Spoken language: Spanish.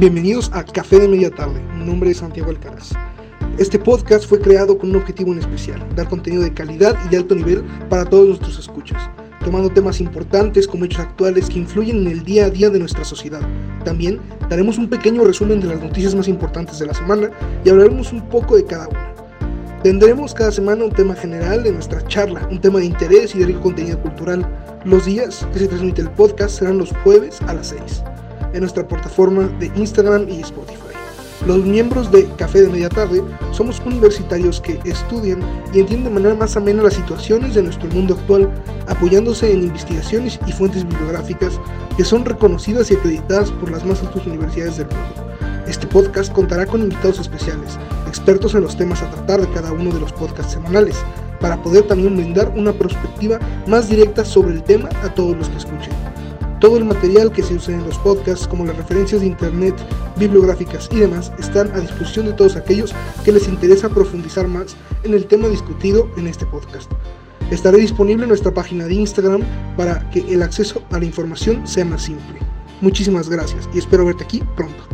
Bienvenidos a Café de Media Tarde. Mi nombre es Santiago Alcaraz. Este podcast fue creado con un objetivo en especial, dar contenido de calidad y de alto nivel para todos nuestros escuchas, tomando temas importantes como hechos actuales que influyen en el día a día de nuestra sociedad. También daremos un pequeño resumen de las noticias más importantes de la semana y hablaremos un poco de cada una. Tendremos cada semana un tema general de nuestra charla, un tema de interés y de rico contenido cultural. Los días que se transmite el podcast serán los jueves a las 6 en nuestra plataforma de Instagram y Spotify. Los miembros de Café de Media Tarde somos universitarios que estudian y entienden de manera más amena las situaciones de nuestro mundo actual, apoyándose en investigaciones y fuentes bibliográficas que son reconocidas y acreditadas por las más altas universidades del mundo. Este podcast contará con invitados especiales, expertos en los temas a tratar de cada uno de los podcasts semanales, para poder también brindar una perspectiva más directa sobre el tema a todos los que escuchen. Todo el material que se usa en los podcasts, como las referencias de internet, bibliográficas y demás, están a disposición de todos aquellos que les interesa profundizar más en el tema discutido en este podcast. Estaré disponible en nuestra página de Instagram para que el acceso a la información sea más simple. Muchísimas gracias y espero verte aquí pronto.